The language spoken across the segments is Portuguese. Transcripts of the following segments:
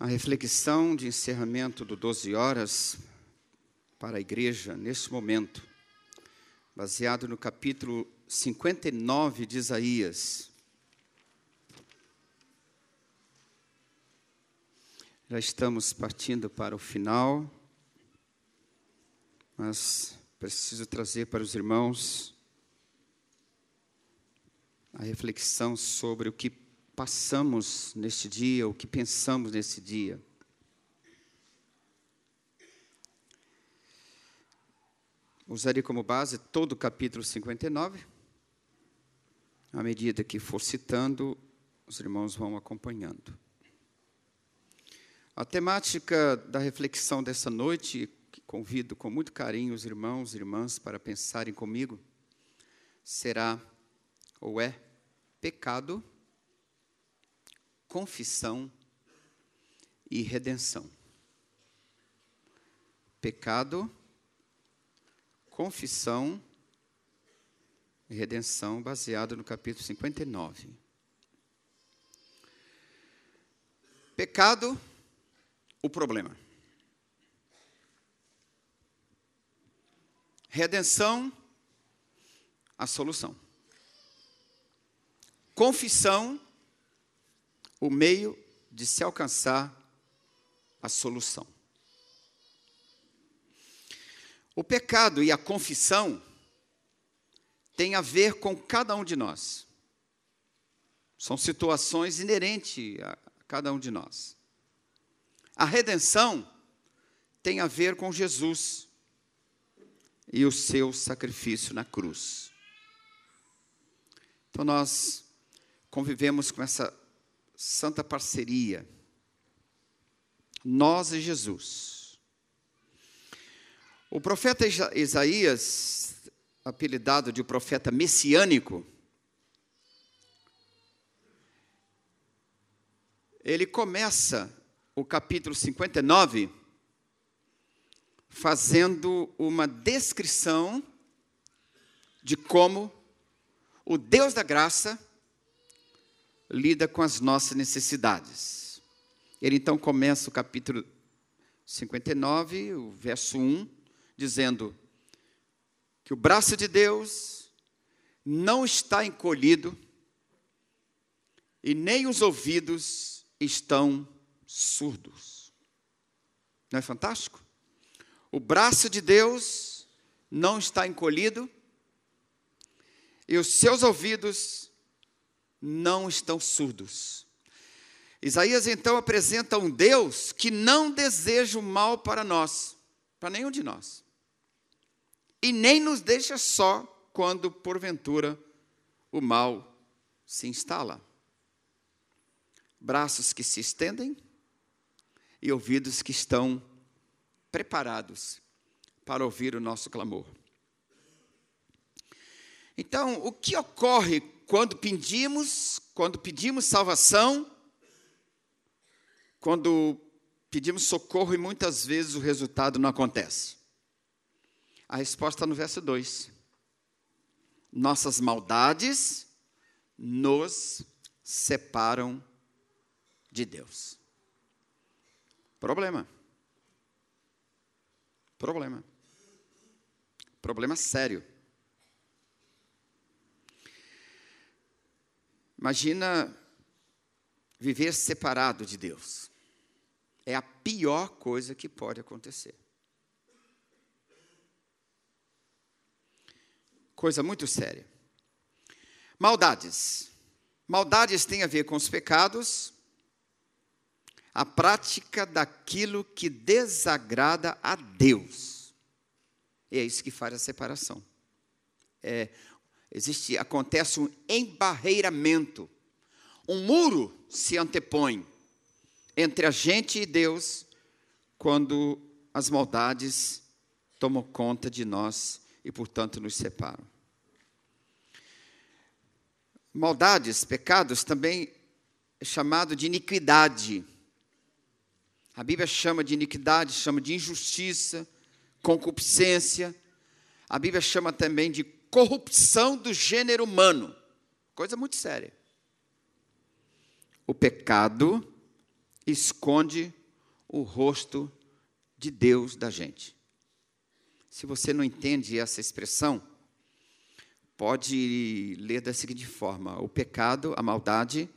A reflexão de encerramento do 12 horas para a igreja neste momento, baseado no capítulo 59 de Isaías. Já estamos partindo para o final, mas preciso trazer para os irmãos a reflexão sobre o que passamos neste dia, o que pensamos nesse dia. Usaria como base todo o capítulo 59. À medida que for citando, os irmãos vão acompanhando. A temática da reflexão dessa noite, que convido com muito carinho os irmãos e irmãs para pensarem comigo, será ou é pecado confissão e redenção. Pecado, confissão e redenção, baseado no capítulo 59. Pecado, o problema. Redenção, a solução. Confissão, o meio de se alcançar a solução. O pecado e a confissão têm a ver com cada um de nós. São situações inerentes a cada um de nós. A redenção tem a ver com Jesus e o seu sacrifício na cruz. Então nós convivemos com essa santa parceria. Nós e Jesus. O profeta Isaías, apelidado de profeta messiânico, ele começa o capítulo 59 fazendo uma descrição de como o Deus da graça lida com as nossas necessidades. Ele então começa o capítulo 59, o verso 1, dizendo que o braço de Deus não está encolhido e nem os ouvidos estão surdos. Não é fantástico? O braço de Deus não está encolhido e os seus ouvidos não estão surdos. Isaías então apresenta um Deus que não deseja o mal para nós, para nenhum de nós, e nem nos deixa só quando, porventura, o mal se instala. Braços que se estendem e ouvidos que estão preparados para ouvir o nosso clamor. Então, o que ocorre quando pedimos, quando pedimos salvação, quando pedimos socorro e muitas vezes o resultado não acontece? A resposta está no verso 2. Nossas maldades nos separam de Deus. Problema. Problema. Problema sério. Imagina viver separado de Deus. É a pior coisa que pode acontecer. Coisa muito séria. Maldades. Maldades têm a ver com os pecados, a prática daquilo que desagrada a Deus. E é isso que faz a separação. É existe, acontece um embarreiramento. Um muro se antepõe entre a gente e Deus quando as maldades tomam conta de nós e, portanto, nos separam. Maldades, pecados, também é chamado de iniquidade. A Bíblia chama de iniquidade, chama de injustiça, concupiscência. A Bíblia chama também de corrupção do gênero humano. Coisa muito séria. O pecado esconde o rosto de Deus da gente. Se você não entende essa expressão, pode ler da seguinte forma: o pecado, a maldade,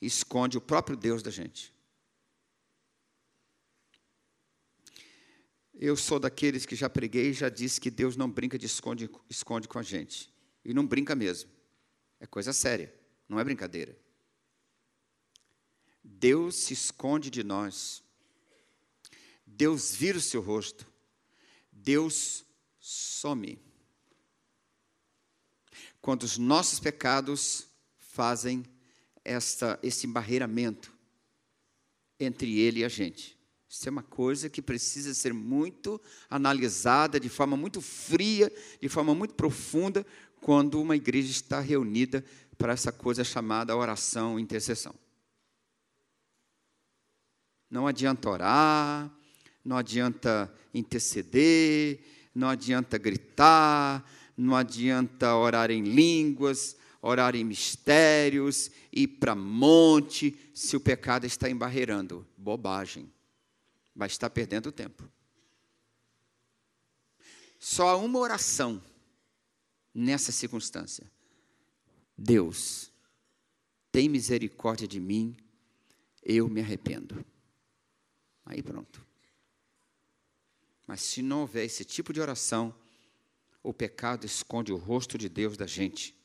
esconde o próprio Deus da gente. Eu sou daqueles que já preguei e já disse que Deus não brinca de esconde, esconde com a gente. E não brinca mesmo. É coisa séria, não é brincadeira. Deus se esconde de nós. Deus vira o seu rosto. Deus some. Quando os nossos pecados fazem esta, esse embarreiramento entre ele e a gente. Isso é uma coisa que precisa ser muito analisada de forma muito fria, de forma muito profunda, quando uma igreja está reunida para essa coisa chamada oração e intercessão. Não adianta orar, não adianta interceder, não adianta gritar, não adianta orar em línguas, orar em mistérios, ir para monte, se o pecado está embarreirando. Bobagem. Vai estar perdendo tempo. Só uma oração nessa circunstância. Deus, tem misericórdia de mim, eu me arrependo. Aí pronto. Mas se não houver esse tipo de oração, o pecado esconde o rosto de Deus da gente.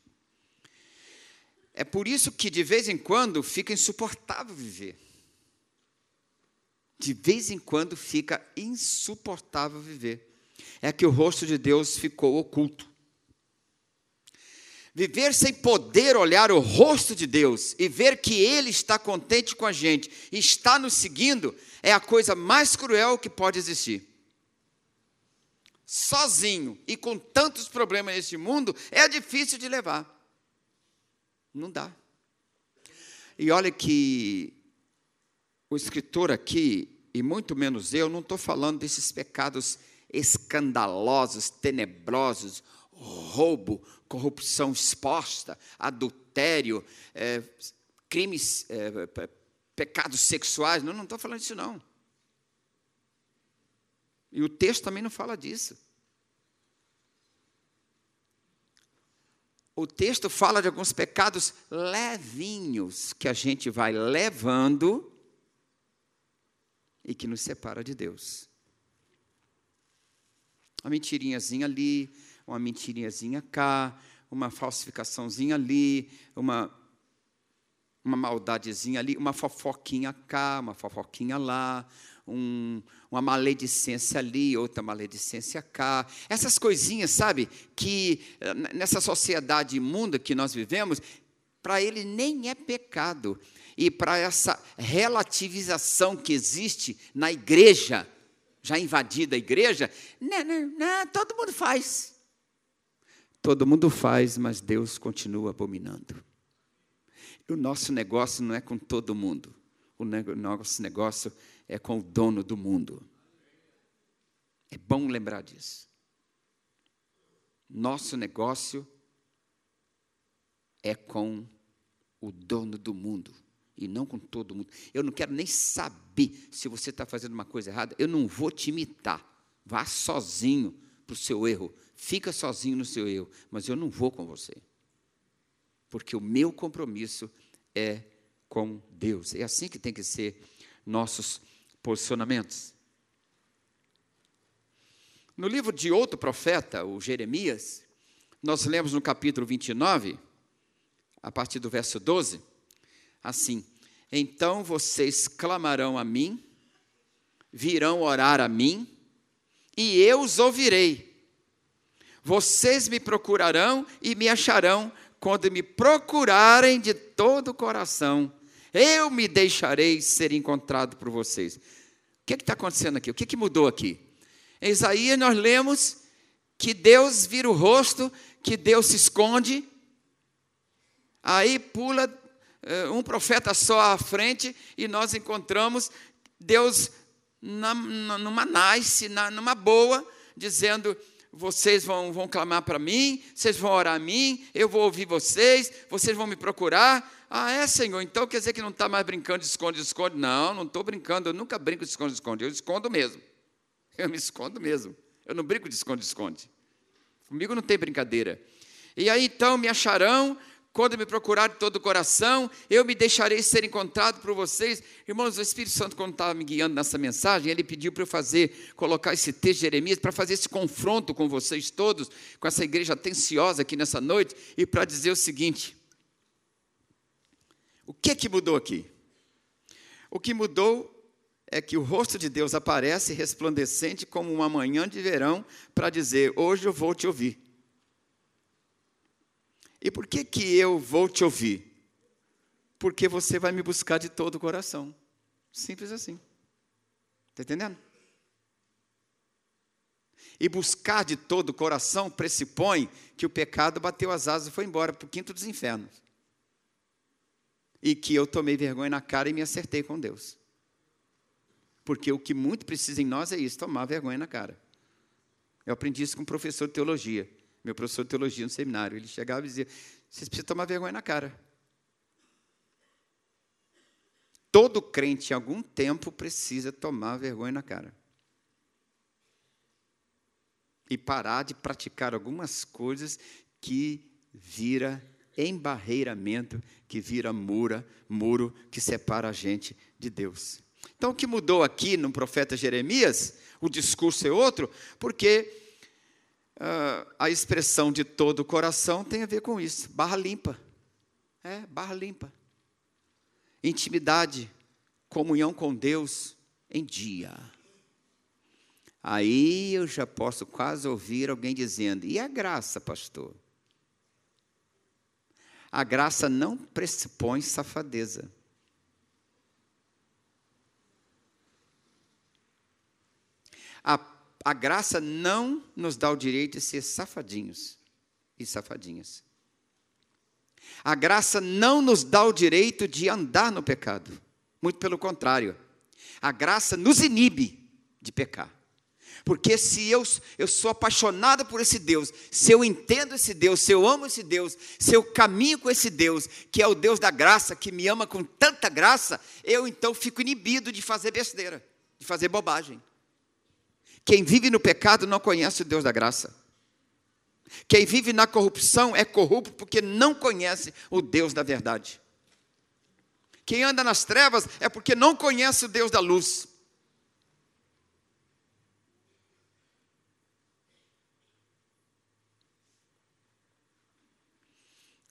É por isso que de vez em quando fica insuportável viver. De vez em quando fica insuportável viver. É que o rosto de Deus ficou oculto. Viver sem poder olhar o rosto de Deus e ver que Ele está contente com a gente está nos seguindo é a coisa mais cruel que pode existir. Sozinho e com tantos problemas neste mundo, é difícil de levar. Não dá. E olha que o escritor aqui, e muito menos eu, não estou falando desses pecados escandalosos, tenebrosos, roubo, corrupção exposta, adultério, é, crimes, é, pecados sexuais. Não, não estou falando disso, não. E o texto também não fala disso. O texto fala de alguns pecados levinhos que a gente vai levando e que nos separa de Deus. Uma mentirinhazinha ali, uma mentirinhazinha cá, uma falsificaçãozinha ali, uma, uma maldadezinha ali, uma fofoquinha cá, uma fofoquinha lá, um, uma maledicência ali, outra maledicência cá. Essas coisinhas, sabe, que eh, nessa sociedade imunda que nós vivemos, para ele nem é pecado. E para essa relativização que existe na igreja, já invadida a igreja, não, não, não, todo mundo faz. Todo mundo faz, mas Deus continua abominando. o nosso negócio não é com todo mundo. O nosso negócio é com o dono do mundo. É bom lembrar disso. Nosso negócio é com o dono do mundo e não com todo mundo. Eu não quero nem saber se você está fazendo uma coisa errada. Eu não vou te imitar. Vá sozinho para o seu erro. Fica sozinho no seu erro. Mas eu não vou com você. Porque o meu compromisso é com Deus. É assim que tem que ser nossos posicionamentos. No livro de outro profeta, o Jeremias, nós lemos no capítulo 29, a partir do verso 12, assim: Então vocês clamarão a mim, virão orar a mim, e eu os ouvirei. Vocês me procurarão e me acharão quando me procurarem de todo o coração. Eu me deixarei ser encontrado por vocês. O que é está acontecendo aqui? O que, é que mudou aqui? Em Isaías nós lemos que Deus vira o rosto, que Deus se esconde. Aí pula uh, um profeta só à frente e nós encontramos Deus na, numa nice, na, numa boa, dizendo: vocês vão, vão clamar para mim, vocês vão orar a mim, eu vou ouvir vocês, vocês vão me procurar, Ah, é, Senhor, então quer dizer que não está mais brincando de esconde-esconde? Não, não estou brincando, eu nunca brinco de esconde-esconde, eu escondo mesmo. Eu me escondo mesmo. Eu não brinco de esconde-esconde. Comigo não tem brincadeira. E aí então me acharão quando me procurar de todo o coração, eu me deixarei ser encontrado por vocês. Irmãos, o Espírito Santo, quando estava me guiando nessa mensagem, ele pediu para eu fazer, colocar esse texto de Jeremias, para fazer esse confronto com vocês todos, com essa igreja atenciosa aqui nessa noite, e para dizer o seguinte: o que que mudou aqui? O que mudou é que o rosto de Deus aparece resplandecente como uma manhã de verão para dizer: Hoje eu vou te ouvir. E por que, que eu vou te ouvir? Porque você vai me buscar de todo o coração. Simples assim. Está entendendo? E buscar de todo o coração pressupõe que o pecado bateu as asas e foi embora para o quinto dos infernos. E que eu tomei vergonha na cara e me acertei com Deus. Porque o que muito precisa em nós é isso, tomar vergonha na cara. Eu aprendi isso com um professor de teologia meu professor de teologia no seminário. Ele chegava e dizia: vocês precisam tomar vergonha na cara. Todo crente, em algum tempo, precisa tomar vergonha na cara. E parar de praticar algumas coisas que vira embarreiramento, que vira mura, muro que separa a gente de Deus. Então, o que mudou aqui no profeta Jeremias? O discurso é outro, porque uh, a expressão de todo o coração tem a ver com isso. Barra limpa. É, barra limpa. Intimidade, comunhão com Deus em dia. Aí eu já posso quase ouvir alguém dizendo: e a graça, pastor? A graça não pressupõe safadeza. A a graça não nos dá o direito de ser safadinhos e safadinhas. A graça não nos dá o direito de andar no pecado. Muito pelo contrário. A graça nos inibe de pecar. Porque se eu, eu sou apaixonado por esse Deus, se eu entendo esse Deus, se eu amo esse Deus, se eu caminho com esse Deus, que é o Deus da graça, que me ama com tanta graça, eu então fico inibido de fazer besteira, de fazer bobagem. Quem vive no pecado não conhece o Deus da graça. Quem vive na corrupção é corrupto porque não conhece o Deus da verdade. Quem anda nas trevas é porque não conhece o Deus da luz.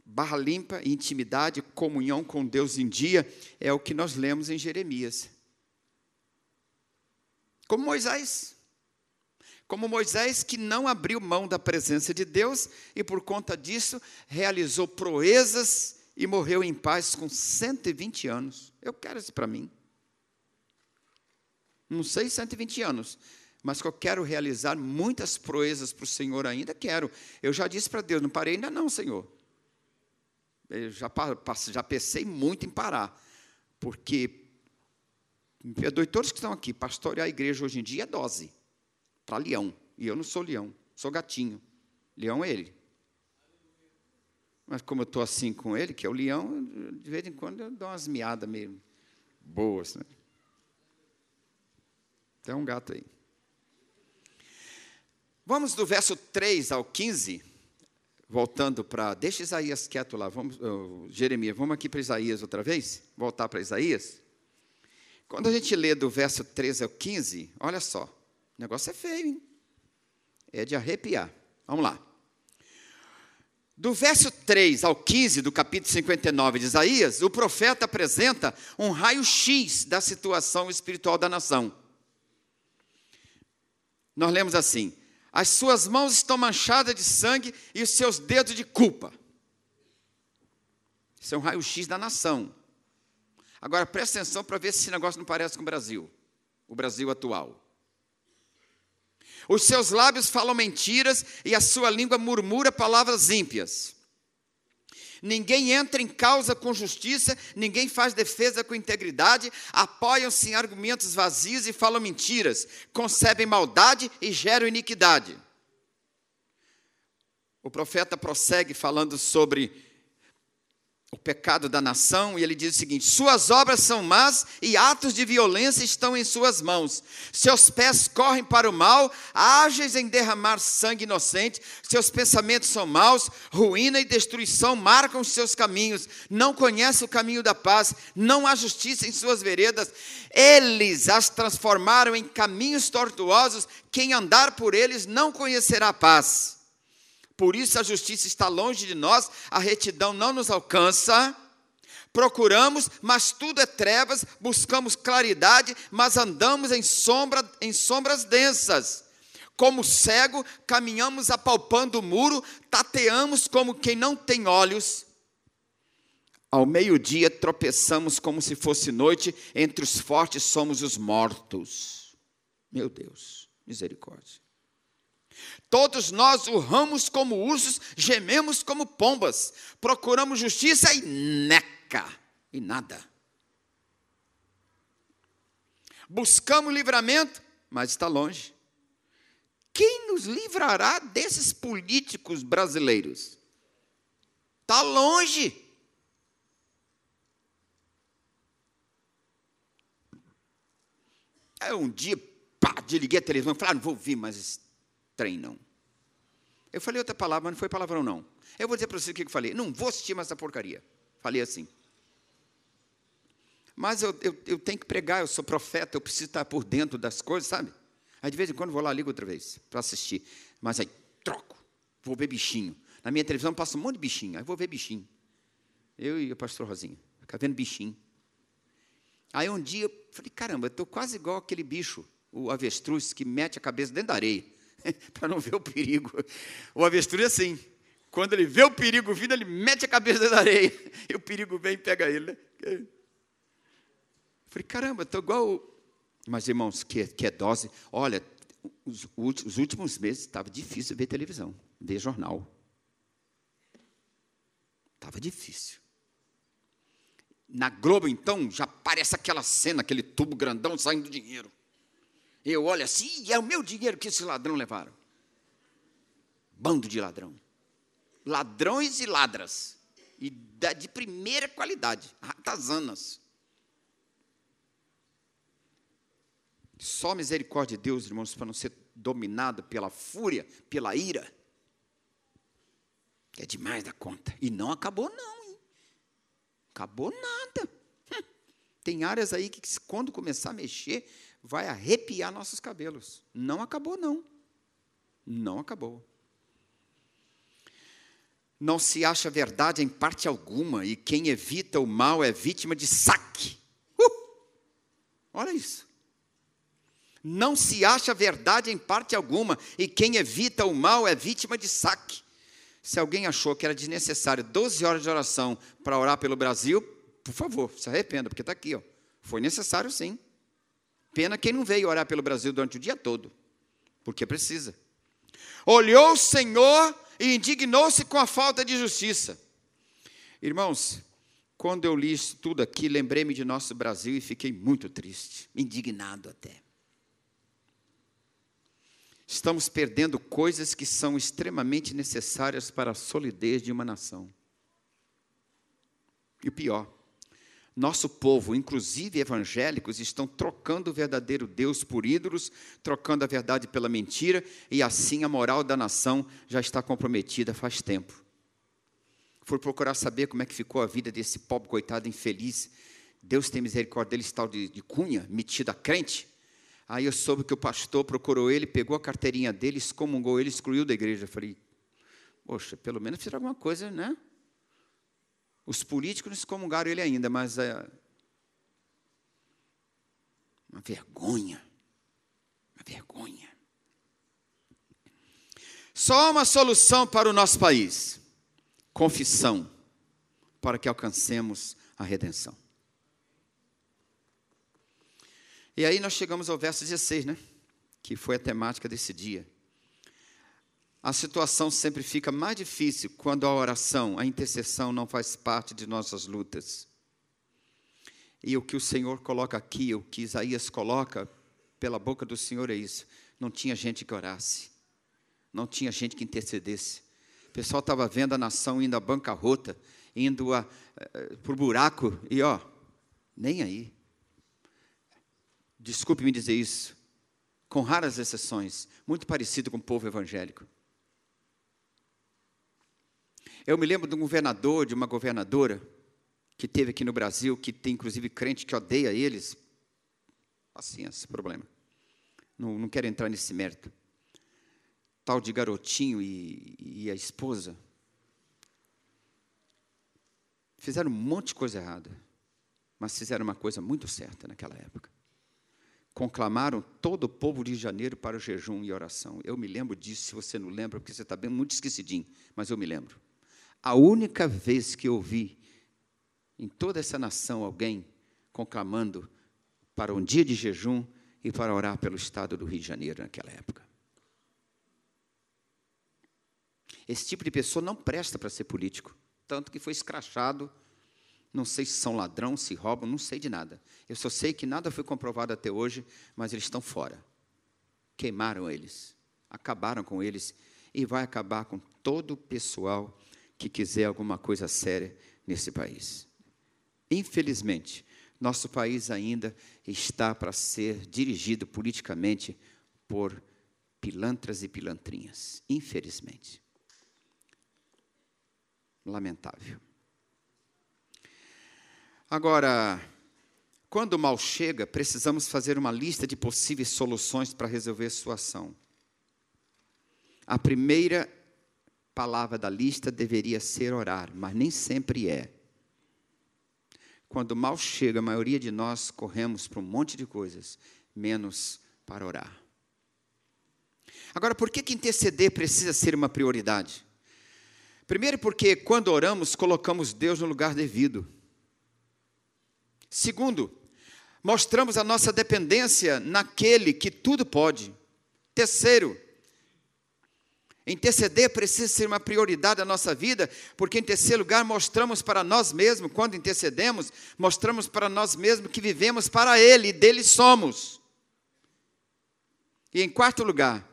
Barra limpa, intimidade, comunhão com Deus em dia, é o que nós lemos em Jeremias. Como Moisés. Como Moisés, que não abriu mão da presença de Deus e, por conta disso, realizou proezas e morreu em paz com 120 anos. Eu quero isso para mim. Não sei 120 anos, mas que eu quero realizar muitas proezas para o Senhor ainda, quero. Eu já disse para Deus, não parei ainda não, Senhor. Eu já, já pensei muito em parar, porque, me perdoe todos que estão aqui, pastorear a igreja hoje em dia é dose para leão. E eu não sou leão, sou gatinho. Leão é ele. Mas como eu estou assim com ele, que é o leão, de vez em quando eu dou umas miadas meio boas. Né? Tem um gato aí. Vamos do verso 3 ao 15, voltando para. Deixa Isaías quieto lá, vamos, uh, Jeremias, vamos aqui para Isaías outra vez? Voltar para Isaías? Quando a gente lê do verso 13 ao 15, olha só. O negócio é feio, hein? É de arrepiar. Vamos lá. Do verso 3 ao 15 do capítulo 59 de Isaías, o profeta apresenta um raio-x da situação espiritual da nação. Nós lemos assim: As suas mãos estão manchadas de sangue e os seus dedos de culpa. Isso é um raio-x da nação. Agora presta atenção para ver se esse negócio não parece com o Brasil, o Brasil atual. Os seus lábios falam mentiras e a sua língua murmura palavras ímpias. Ninguém entra em causa com justiça, ninguém faz defesa com integridade, apoiam-se em argumentos vazios e falam mentiras, concebem maldade e geram iniquidade. O profeta prossegue falando sobre o pecado da nação, e ele diz o seguinte: Suas obras são más e atos de violência estão em suas mãos. Seus pés correm para o mal, ágeis em derramar sangue inocente. Seus pensamentos são maus, ruína e destruição marcam os seus caminhos. Não conhece o caminho da paz, não há justiça em suas veredas. Eles as transformaram em caminhos tortuosos. Quem andar por eles não conhecerá paz. Por isso a justiça está longe de nós, a retidão não nos alcança. Procuramos, mas tudo é trevas, buscamos claridade, mas andamos em sombra, em sombras densas. Como cego, caminhamos apalpando o muro, tateamos como quem não tem olhos. Ao meio-dia tropeçamos como se fosse noite, entre os fortes somos os mortos. Meu Deus, misericórdia. Todos nós urramos como ursos, gememos como pombas, procuramos justiça e neca, e nada. Buscamos livramento, mas está longe. Quem nos livrará desses políticos brasileiros? Está longe. Aí um dia, pá, desliguei a televisão e falei, ah, não vou ouvir mais trem, não. Eu falei outra palavra, mas não foi palavrão, não. Eu vou dizer para você o que eu falei. Não vou assistir mais essa porcaria. Falei assim. Mas eu, eu, eu, tenho que pregar, eu sou profeta, eu preciso estar por dentro das coisas, sabe? Aí de vez em quando vou lá, ligo outra vez, para assistir. Mas aí, troco, vou ver bichinho. Na minha televisão passa um monte de bichinho, aí vou ver bichinho. Eu e o pastor Rosinha, ficar vendo bichinho. Aí um dia eu falei, caramba, eu estou quase igual aquele bicho, o avestruz, que mete a cabeça dentro da areia. para não ver o perigo. O avestruz é assim. Quando ele vê o perigo vindo, ele mete a cabeça na areia. E o perigo vem e pega ele. Né? Falei, caramba, estou igual. Mas, irmãos, que, que é dose. Olha, os, os últimos meses estava difícil ver televisão, ver jornal. Estava difícil. Na Globo, então, já aparece aquela cena, aquele tubo grandão saindo dinheiro. Eu olho assim, e é o meu dinheiro que esses ladrões levaram. Bando de ladrão. Ladrões e ladras. E de primeira qualidade. Ratazanas. Só misericórdia de Deus, irmãos, para não ser dominado pela fúria, pela ira. É demais da conta. E não acabou, não. Hein? Acabou nada. Hum. Tem áreas aí que, quando começar a mexer, vai arrepiar nossos cabelos. Não acabou, não. Não acabou. Não se acha verdade em parte alguma, e quem evita o mal é vítima de saque. Uh! Olha isso. Não se acha verdade em parte alguma, e quem evita o mal é vítima de saque. Se alguém achou que era desnecessário 12 horas de oração para orar pelo Brasil, por favor, se arrependa, porque está aqui. Ó. Foi necessário sim. Pena quem não veio orar pelo Brasil durante o dia todo, porque precisa. Olhou o Senhor e indignou-se com a falta de justiça. Irmãos, quando eu li isso tudo aqui, lembrei-me de nosso Brasil e fiquei muito triste, indignado até. Estamos perdendo coisas que são extremamente necessárias para a solidez de uma nação. E o pior, nosso povo, inclusive evangélicos, estão trocando o verdadeiro Deus por ídolos, trocando a verdade pela mentira, e assim a moral da nação já está comprometida faz tempo. Fui procurar saber como é que ficou a vida desse pobre coitado infeliz. Deus tem misericórdia dele, tal de, de cunha, metido a crente. Aí eu soube que o pastor procurou ele, pegou a carteirinha dele, excomungou ele, excluiu da igreja. Eu falei, poxa, pelo menos fizeram alguma coisa, né? Os políticos não excomungaram ele ainda, mas é uma vergonha. Uma vergonha. Só uma solução para o nosso país: confissão, para que alcancemos a redenção. E aí nós chegamos ao verso 16, né? Que foi a temática desse dia a situação sempre fica mais difícil quando a oração, a intercessão não faz parte de nossas lutas. E o que o Senhor coloca aqui, o que Isaías coloca pela boca do Senhor é isso: não tinha gente que orasse, não tinha gente que intercedesse. O pessoal estava vendo a nação indo à bancarrota, indo a, uh, por buraco e ó, nem aí. Desculpe me dizer isso, com raras exceções, muito parecido com o povo evangélico. Eu me lembro de um governador, de uma governadora, que teve aqui no Brasil, que tem inclusive crente que odeia eles. Assim, esse problema. Não, não quero entrar nesse mérito. Tal de garotinho e, e a esposa. Fizeram um monte de coisa errada, mas fizeram uma coisa muito certa naquela época. Conclamaram todo o povo de janeiro para o jejum e oração. Eu me lembro disso, se você não lembra, porque você está bem muito esquecidinho, mas eu me lembro. A única vez que eu vi em toda essa nação alguém conclamando para um dia de jejum e para orar pelo estado do Rio de Janeiro naquela época. Esse tipo de pessoa não presta para ser político, tanto que foi escrachado. Não sei se são ladrão, se roubam, não sei de nada. Eu só sei que nada foi comprovado até hoje, mas eles estão fora. Queimaram eles, acabaram com eles e vai acabar com todo o pessoal que quiser alguma coisa séria nesse país. Infelizmente, nosso país ainda está para ser dirigido politicamente por pilantras e pilantrinhas. Infelizmente. Lamentável. Agora, quando o mal chega, precisamos fazer uma lista de possíveis soluções para resolver a situação. A primeira palavra da lista deveria ser orar, mas nem sempre é. Quando o mal chega, a maioria de nós corremos para um monte de coisas, menos para orar. Agora, por que, que interceder precisa ser uma prioridade? Primeiro, porque quando oramos, colocamos Deus no lugar devido. Segundo, mostramos a nossa dependência naquele que tudo pode. Terceiro, Interceder precisa ser uma prioridade da nossa vida, porque em terceiro lugar mostramos para nós mesmos, quando intercedemos, mostramos para nós mesmos que vivemos para Ele e dele somos. E em quarto lugar,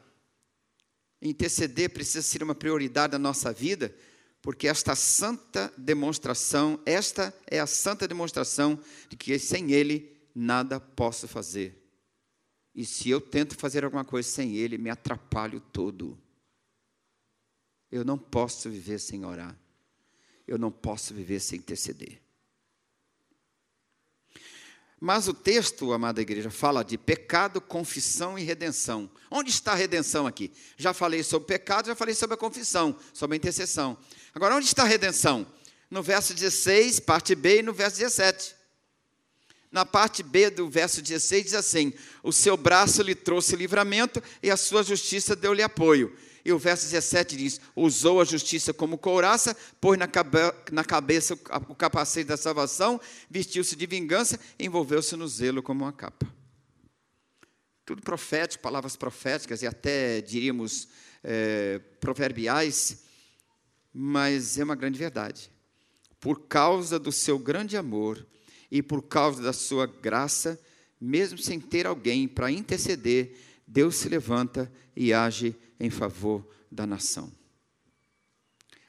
interceder precisa ser uma prioridade da nossa vida, porque esta santa demonstração, esta é a santa demonstração de que sem Ele nada posso fazer. E se eu tento fazer alguma coisa sem Ele, me atrapalho todo. Eu não posso viver sem orar. Eu não posso viver sem interceder. Mas o texto, amada igreja, fala de pecado, confissão e redenção. Onde está a redenção aqui? Já falei sobre pecado, já falei sobre a confissão, sobre a intercessão. Agora, onde está a redenção? No verso 16, parte B, e no verso 17. Na parte B do verso 16 diz assim: O seu braço lhe trouxe livramento e a sua justiça deu-lhe apoio. E o verso 17 diz: Usou a justiça como couraça, pôs na, cabe na cabeça o capacete da salvação, vestiu-se de vingança, envolveu-se no zelo como uma capa. Tudo profético, palavras proféticas e até diríamos é, proverbiais, mas é uma grande verdade. Por causa do seu grande amor e por causa da sua graça, mesmo sem ter alguém para interceder, Deus se levanta e age em favor da nação.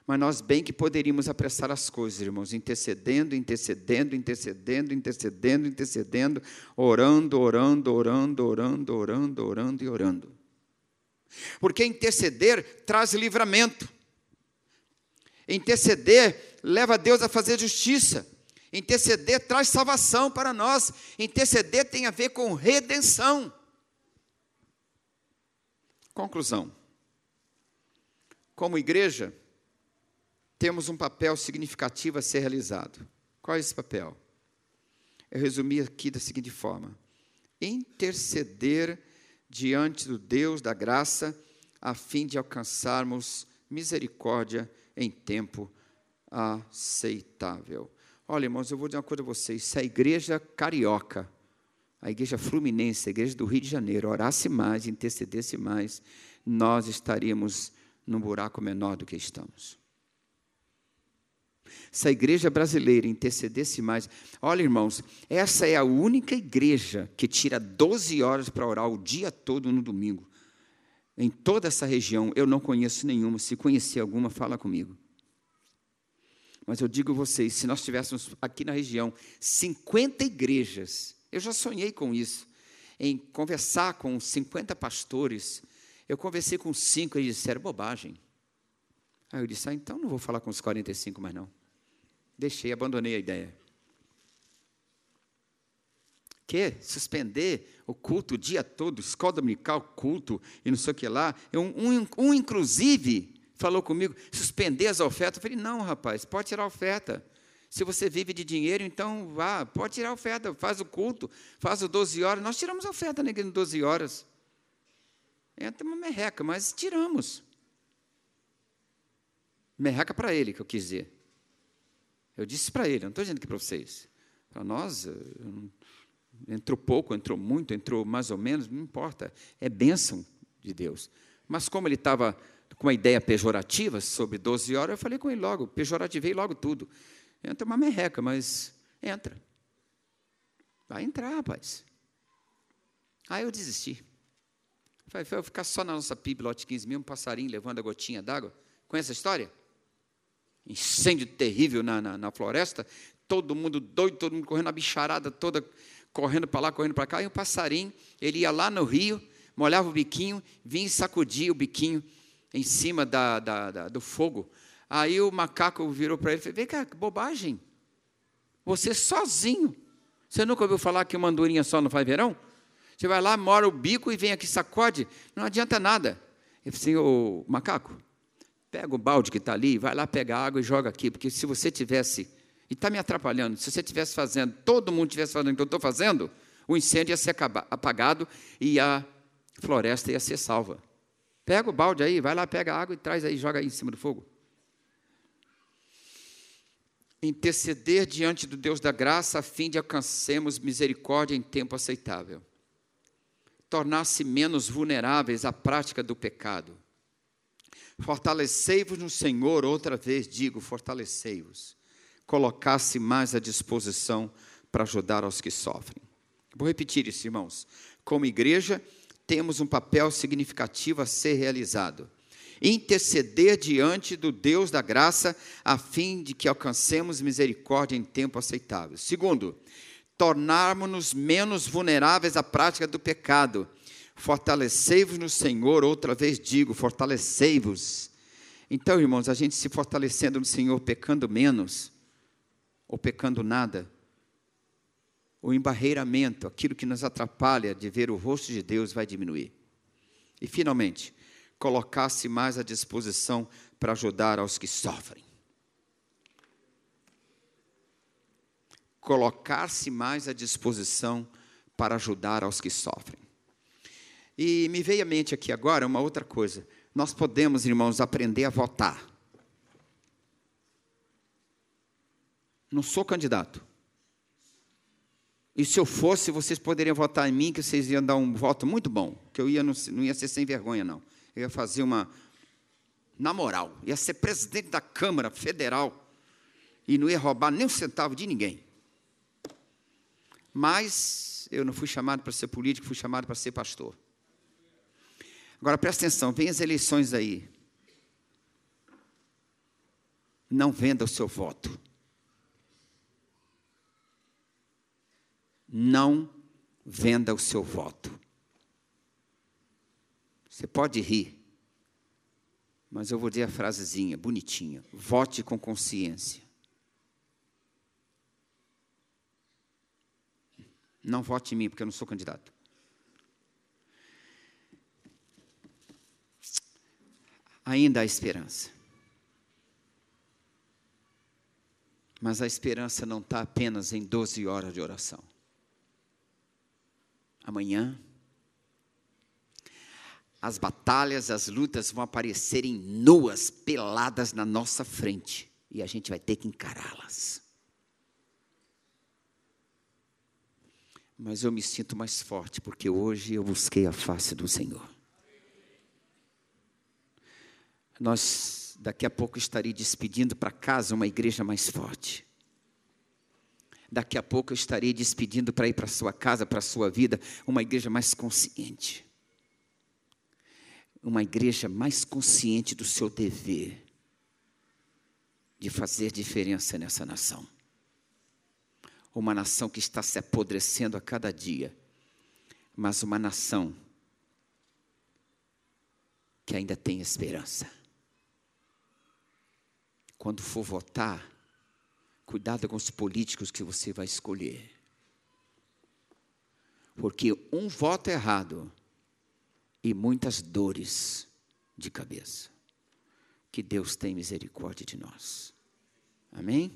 Mas nós bem que poderíamos apressar as coisas, irmãos, intercedendo, intercedendo, intercedendo, intercedendo, intercedendo, orando, orando, orando, orando, orando, orando e orando. Porque interceder traz livramento. Interceder leva Deus a fazer justiça. Interceder traz salvação para nós. Interceder tem a ver com redenção. Conclusão. Como igreja, temos um papel significativo a ser realizado. Qual é esse papel? Eu resumi aqui da seguinte forma: interceder diante do Deus da graça, a fim de alcançarmos misericórdia em tempo aceitável. Olha, irmãos, eu vou dizer uma coisa a vocês: se a igreja carioca a igreja fluminense, a igreja do Rio de Janeiro, orasse mais, intercedesse mais, nós estaríamos num buraco menor do que estamos. Se a igreja brasileira intercedesse mais, olha irmãos, essa é a única igreja que tira 12 horas para orar o dia todo no domingo. Em toda essa região, eu não conheço nenhuma. Se conhecer alguma, fala comigo. Mas eu digo a vocês, se nós tivéssemos aqui na região 50 igrejas, eu já sonhei com isso, em conversar com 50 pastores. Eu conversei com cinco e eles disseram bobagem. Aí eu disse, ah, então não vou falar com os 45 mais não. Deixei, abandonei a ideia. Que suspender o culto o dia todo, escola dominical, culto e não sei o que lá. Um, um, um inclusive, falou comigo, suspender as ofertas. Eu falei, não, rapaz, pode tirar a oferta. Se você vive de dinheiro, então vá, pode tirar a oferta, faz o culto, faz o 12 horas. Nós tiramos a oferta na igreja 12 horas. É até uma merreca, mas tiramos. Merreca para ele, que eu quis dizer. Eu disse para ele, não estou dizendo aqui para vocês. Para nós, entrou pouco, entrou muito, entrou mais ou menos, não importa. É bênção de Deus. Mas como ele estava com uma ideia pejorativa sobre 12 horas, eu falei com ele logo, pejorativei logo tudo. Entra uma merreca, mas entra. Vai entrar, rapaz. Aí eu desisti. Falei, vai ficar só na nossa PIB, lote 15 mil, um passarinho levando a gotinha d'água. Conhece a história? Incêndio terrível na, na, na, floresta, todo mundo doido, todo mundo correndo, a bicharada toda correndo para lá, correndo para cá, e um passarinho, ele ia lá no rio, molhava o biquinho, vinha e sacudia o biquinho em cima da, da, da do fogo. Aí o macaco virou para ele e falou: Vem cá, que bobagem. Você sozinho. Você nunca ouviu falar que uma andorinha só não faz verão? Você vai lá, mora o bico e vem aqui, sacode, não adianta nada. Ele falou assim: Ô macaco, pega o balde que está ali, vai lá pegar água e joga aqui, porque se você tivesse, e está me atrapalhando, se você tivesse fazendo, todo mundo tivesse fazendo o que eu estou fazendo, o incêndio ia ser apagado e a floresta ia ser salva. Pega o balde aí, vai lá, pega a água e traz aí, joga aí em cima do fogo interceder diante do Deus da graça a fim de alcancemos misericórdia em tempo aceitável. Tornar-se menos vulneráveis à prática do pecado. Fortalecei-vos no Senhor, outra vez digo, fortalecei-vos. Colocar-se mais à disposição para ajudar aos que sofrem. Vou repetir isso, irmãos. Como igreja, temos um papel significativo a ser realizado interceder diante do Deus da graça, a fim de que alcancemos misericórdia em tempo aceitável. Segundo, tornarmos-nos menos vulneráveis à prática do pecado. Fortalecei-vos no Senhor, outra vez digo, fortalecei-vos. Então, irmãos, a gente se fortalecendo no Senhor, pecando menos, ou pecando nada, o embarreiramento, aquilo que nos atrapalha de ver o rosto de Deus, vai diminuir. E, finalmente, colocasse mais à disposição para ajudar aos que sofrem. Colocar-se mais à disposição para ajudar aos que sofrem. E me veio à mente aqui agora uma outra coisa. Nós podemos, irmãos, aprender a votar. Não sou candidato. E se eu fosse, vocês poderiam votar em mim, que vocês iam dar um voto muito bom, que eu ia, não, não ia ser sem vergonha, não eu ia fazer uma. Na moral, ia ser presidente da Câmara Federal e não ia roubar nem um centavo de ninguém. Mas eu não fui chamado para ser político, fui chamado para ser pastor. Agora presta atenção, vem as eleições aí. Não venda o seu voto. Não venda o seu voto. Você pode rir, mas eu vou dizer a frasezinha, bonitinha. Vote com consciência. Não vote em mim, porque eu não sou candidato. Ainda há esperança. Mas a esperança não está apenas em 12 horas de oração. Amanhã, as batalhas, as lutas vão aparecerem nuas, peladas na nossa frente, e a gente vai ter que encará-las. Mas eu me sinto mais forte, porque hoje eu busquei a face do Senhor. Nós, daqui a pouco, estarei despedindo para casa uma igreja mais forte. Daqui a pouco eu estarei despedindo para ir para sua casa, para sua vida, uma igreja mais consciente uma igreja mais consciente do seu dever. de fazer diferença nessa nação. Uma nação que está se apodrecendo a cada dia, mas uma nação que ainda tem esperança. Quando for votar, cuidado com os políticos que você vai escolher. Porque um voto errado e muitas dores de cabeça. Que Deus tenha misericórdia de nós. Amém?